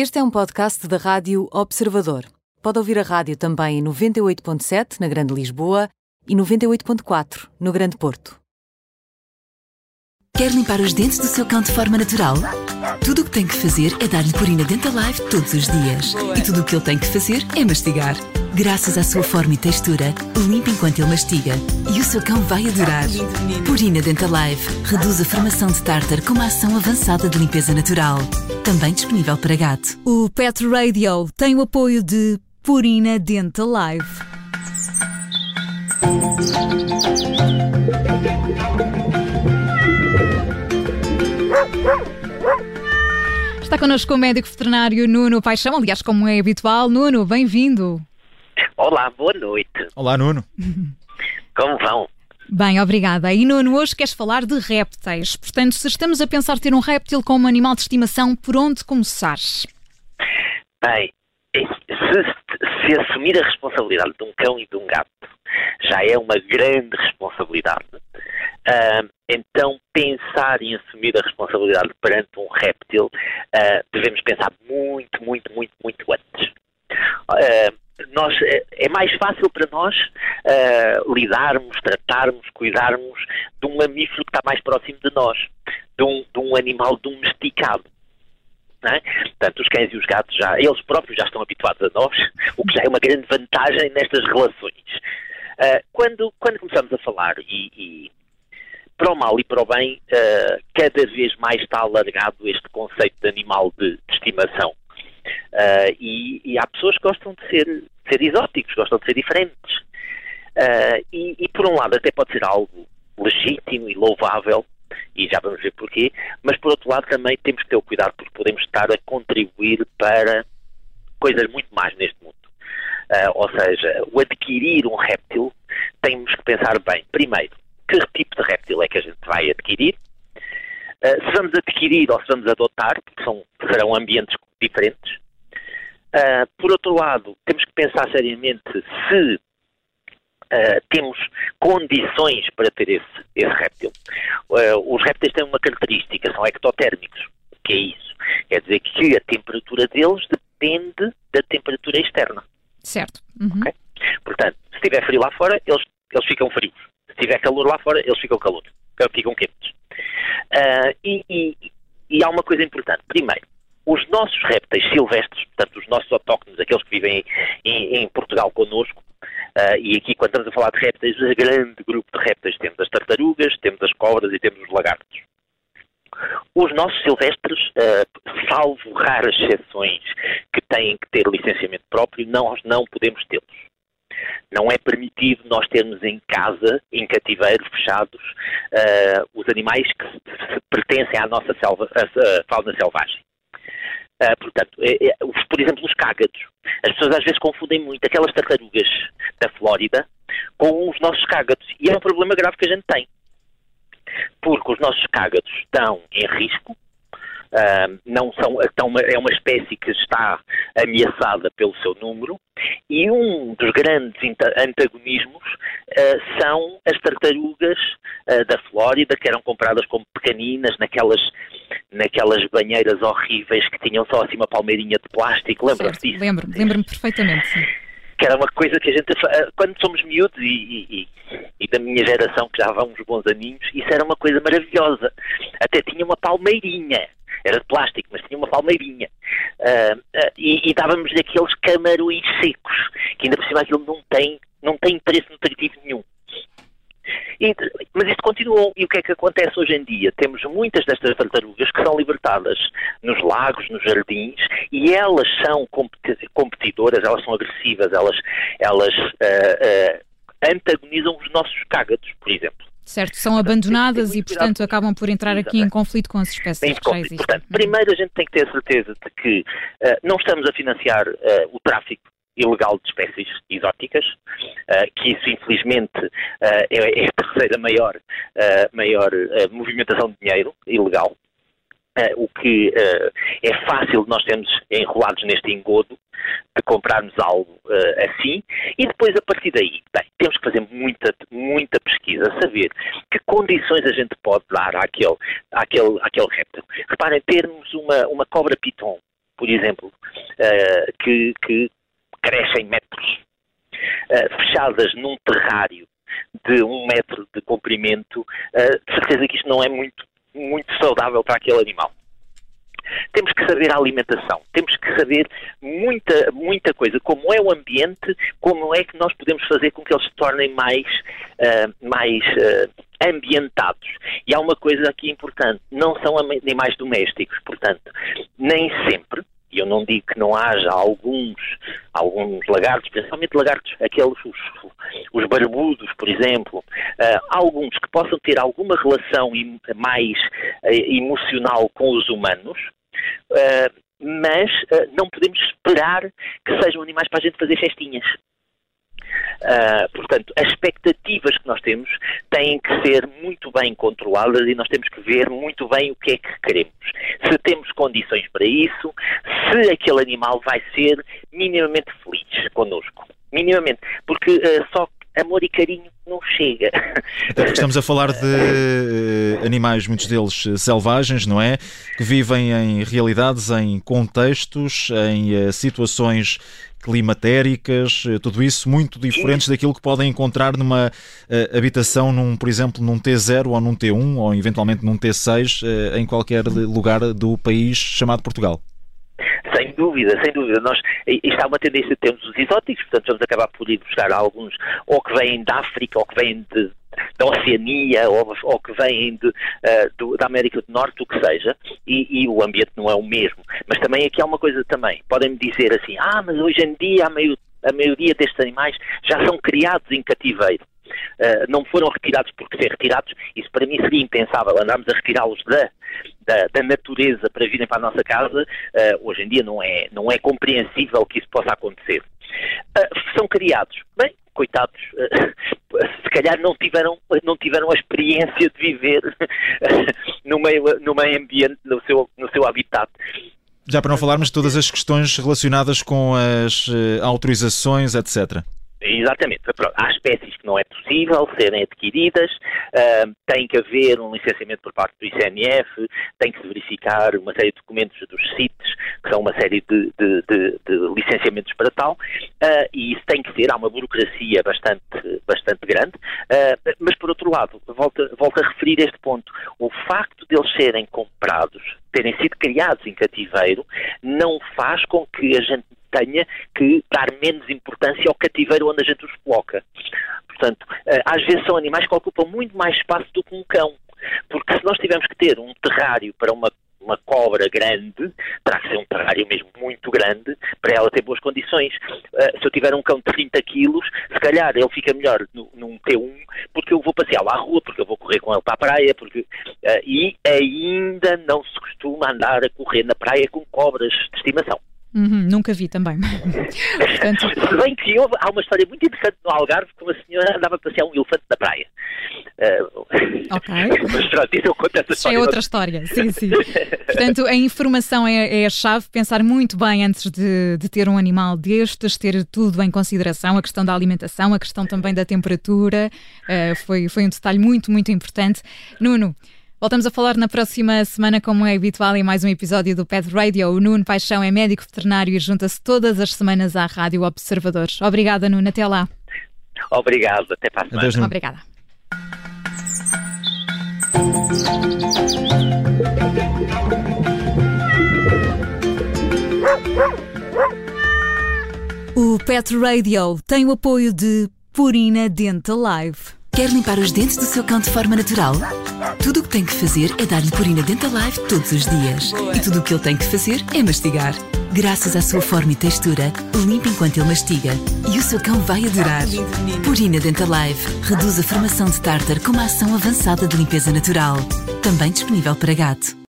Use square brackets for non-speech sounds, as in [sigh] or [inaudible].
Este é um podcast da Rádio Observador. Pode ouvir a rádio também em 98.7 na Grande Lisboa e 98.4 no Grande Porto. Quer limpar os dentes do seu cão de forma natural? Tudo o que tem que fazer é dar-lhe Purina Dental Life todos os dias. E tudo o que ele tem que fazer é mastigar. Graças à sua forma e textura, limpa enquanto ele mastiga. E o seu cão vai adorar. Purina Dental Life reduz a formação de tártar com uma ação avançada de limpeza natural. Também disponível para gato. O Pet Radio tem o apoio de Purina Dental Life. Está connosco o médico veterinário Nuno Paixão, aliás, como é habitual. Nuno, bem-vindo. Olá, boa noite. Olá, Nuno. Como vão? Bem, obrigada. E Nuno, hoje queres falar de répteis. Portanto, se estamos a pensar ter um réptil como animal de estimação, por onde começar? Bem, se, se assumir a responsabilidade de um cão e de um gato já é uma grande responsabilidade, uh, então pensar em assumir a responsabilidade perante um réptil, uh, devemos pensar muito, muito, muito, muito antes. Uh, nós, é mais fácil para nós uh, lidarmos, tratarmos, cuidarmos de um mamífero que está mais próximo de nós, de um, de um animal domesticado. É? Portanto, os cães e os gatos já, eles próprios já estão habituados a nós, o que já é uma grande vantagem nestas relações. Uh, quando, quando começamos a falar, e, e, para o mal e para o bem, uh, cada vez mais está alargado este conceito de animal de, de estimação. Uh, e, e, há pessoas que gostam de ser, de ser exóticos, gostam de ser diferentes. Uh, e, e, por um lado até pode ser algo legítimo e louvável, e já vamos ver porquê, mas por outro lado também temos que ter o cuidado porque podemos estar a contribuir para coisas muito mais neste mundo. Uh, ou seja, o adquirir um réptil, temos que pensar bem, primeiro, que tipo de réptil é que a gente vai adquirir, Uh, se vamos adquirir ou se vamos adotar, porque são, serão ambientes diferentes. Uh, por outro lado, temos que pensar seriamente se uh, temos condições para ter esse, esse réptil. os répteis têm uma característica, são ectotérmicos. O que é isso? Quer dizer que a temperatura deles depende da temperatura externa. Certo. Uhum. Okay? Portanto, se estiver frio lá fora, eles, eles ficam frios. Se tiver calor lá fora, eles ficam calor, ficam quentes. Uh, e, e, e, há uma coisa importante. Primeiro, os nossos répteis silvestres, portanto, os nossos autóctones, aqueles que vivem em, em Portugal connosco, uh, e aqui quando estamos a falar de répteis, um grande grupo de répteis temos as tartarugas, temos as cobras e temos os lagartos. Os nossos silvestres, uh, salvo raras exceções que têm que ter licenciamento próprio, nós não podemos tê-los. Não é permitido nós termos em casa, em cativeiro, fechados, uh, os animais que pertencem à nossa selva, fauna selvagem. Uh, portanto, é, é, por exemplo, os cágados. As pessoas às vezes confundem muito aquelas tartarugas da Flórida com os nossos cágados. E é um problema grave que a gente tem. Porque os nossos cágados estão em risco Uh, não são, estão, é uma espécie que está ameaçada pelo seu número e um dos grandes antagonismos uh, são as tartarugas da Flórida que eram compradas como pequeninas naquelas, naquelas banheiras horríveis que tinham só assim uma palmeirinha de plástico, lembra-se disso? Lembro-me, lembro-me perfeitamente, sim que era uma coisa que a gente, quando somos miúdos e, e, e, da minha geração, que já vão uns bons aninhos, isso era uma coisa maravilhosa. Até tinha uma palmeirinha era de plástico, mas tinha uma palmeirinha. Uh, uh, e, e dávamos-lhe aqueles camarões secos, que ainda por cima aquilo não tem, não tem preço nutritivo nenhum. E, mas isto continuou. E o que é que acontece hoje em dia? Temos muitas destas tartarugas que são libertadas nos lagos, nos jardins, e elas são competidoras, elas são agressivas, elas, elas uh, antagonizam os nossos cágados, por exemplo. Certo, são abandonadas e, portanto, acabam por entrar aqui em conflito com as espécies que já existem. Portanto, primeiro a gente tem que ter certeza de que uh, não estamos a financiar uh, o tráfico ilegal de espécies exóticas, uh, que isso infelizmente é, é, a terceira maior, maior movimentação de dinheiro ilegal. O que é fácil nós termos enrolados neste engodo de comprarmos algo assim e depois a partir daí, bem, temos que fazer muita, muita pesquisa, saber que condições a gente pode dar àquele, àquele, àquele réptil. Reparem, termos uma, uma cobra piton, por exemplo, uh, que, que crescem metros, uh, fechadas num terrário de um metro de comprimento, de certeza que isto não é muito, muito saudável para aquele animal. Temos que saber a alimentação, temos que saber muita, muita coisa, como é o ambiente, como é que nós podemos fazer com que eles se tornem mais, uh, mais uh, ambientados. E há uma coisa aqui importante, não são animais domésticos, portanto, nem sempre, e eu não digo que não haja alguns, alguns lagartos, principalmente lagartos, aqueles, os, os barbudos, por exemplo, uh, alguns que possam ter alguma relação mais uh, emocional com os humanos, Uh, mas não podemos esperar que sejam animais para a gente fazer festinhas. Uh, portanto, as expectativas que nós temos têm que ser muito bem controladas e nós temos que ver muito bem o que é que queremos. Se temos condições para isso, se aquele animal vai ser minimamente feliz connosco. Minimamente. Porque uh, só amor e carinho não chega. Estamos a falar de uh, animais, muitos deles uh, selvagens, não é? Que vivem em realidades, em contextos, em uh, situações climatéricas, tudo isso muito diferentes Sim. daquilo que podem encontrar numa habitação, num, por exemplo, num T0 ou num T1 ou eventualmente num T6 em qualquer lugar do país chamado Portugal. Dúvida, sem dúvida. Nós, isto há uma tendência de termos os exóticos, portanto vamos acabar por ir buscar alguns ou que vêm da África ou que vêm de, da Oceania ou, ou que vêm de, uh, do, da América do Norte, o que seja, e, e, o ambiente não é o mesmo. Mas também aqui há uma coisa também. Podem-me dizer assim, ah, mas hoje em dia a, meio, a maioria destes animais já são criados em cativeiro. Uh, não foram retirados porque ser retirados, isso para mim seria impensável, andarmos a retirá-los da, da, da, natureza para virem para a nossa casa, uh, hoje em dia não é, não é compreensível que isso possa acontecer. Uh, são criados, bem, coitados, [laughs] se calhar não tiveram, não tiveram a experiência de viver [laughs] no, meio, no meio ambiente, no seu, no seu habitat. Já para não falarmos de todas as questões relacionadas com as autorizações, etc. Exatamente. Há espécies que não é possível serem adquiridas, uh, tem que haver um licenciamento por parte do ICNF, tem que se verificar uma série de documentos dos CITES, que são uma série de, de, de, de licenciamentos para tal, uh, e isso tem que ser, há uma burocracia bastante, bastante grande, uh, mas por outro lado, volto, volto a referir este ponto, o facto de eles serem comprados, terem sido criados em cativeiro, não faz com que a gente tenha que dar menos importância ao cativeiro onde a gente os coloca. Portanto, eh, às vezes são animais que ocupam muito mais espaço do que um cão. Porque se nós tivermos que ter um terrário para uma, uma cobra grande, terá que ser um terrário mesmo muito grande para ela ter boas condições. Uh, se eu tiver um cão de 30 quilos, se calhar ele fica melhor no, num T1 porque eu vou passeá-lo à rua, porque eu vou correr com ele para a praia, porque, uh, e ainda não se costuma andar a correr na praia com cobras de estimação. Uhum, nunca vi também. [laughs] Portanto... Bem que houve, há uma história muito interessante no Algarve que uma senhora andava a passear um elefante na praia. Uh... Ok. [laughs] Mas pronto, isso eu conto essa história. É outra história, sim, sim. Portanto, a informação é, é, a chave, pensar muito bem antes de, de ter um animal destes, ter tudo em consideração, a questão da alimentação, a questão também da temperatura, uh, foi, foi um detalhe muito, muito importante. Nuno, Voltamos a falar na próxima semana, como é habitual, em mais um episódio do Pet Radio. O Nuno Paixão é médico veterinário e junta-se todas as semanas à Rádio Observadores. Obrigada, Nuno. Até lá. Obrigado. Até para a semana. Adeus, Obrigada. O Pet Radio tem o apoio de Purina Dental Live. Quer limpar os dentes do seu cão de forma natural? Tudo o que tem que fazer é dar-lhe Purina Dental Life todos os dias. E tudo o que ele tem que fazer é mastigar. Graças à sua forma e textura, limpa enquanto ele mastiga. E o seu cão vai adorar. Purina Dental Life reduz a formação de tártar com uma ação avançada de limpeza natural. Também disponível para gato.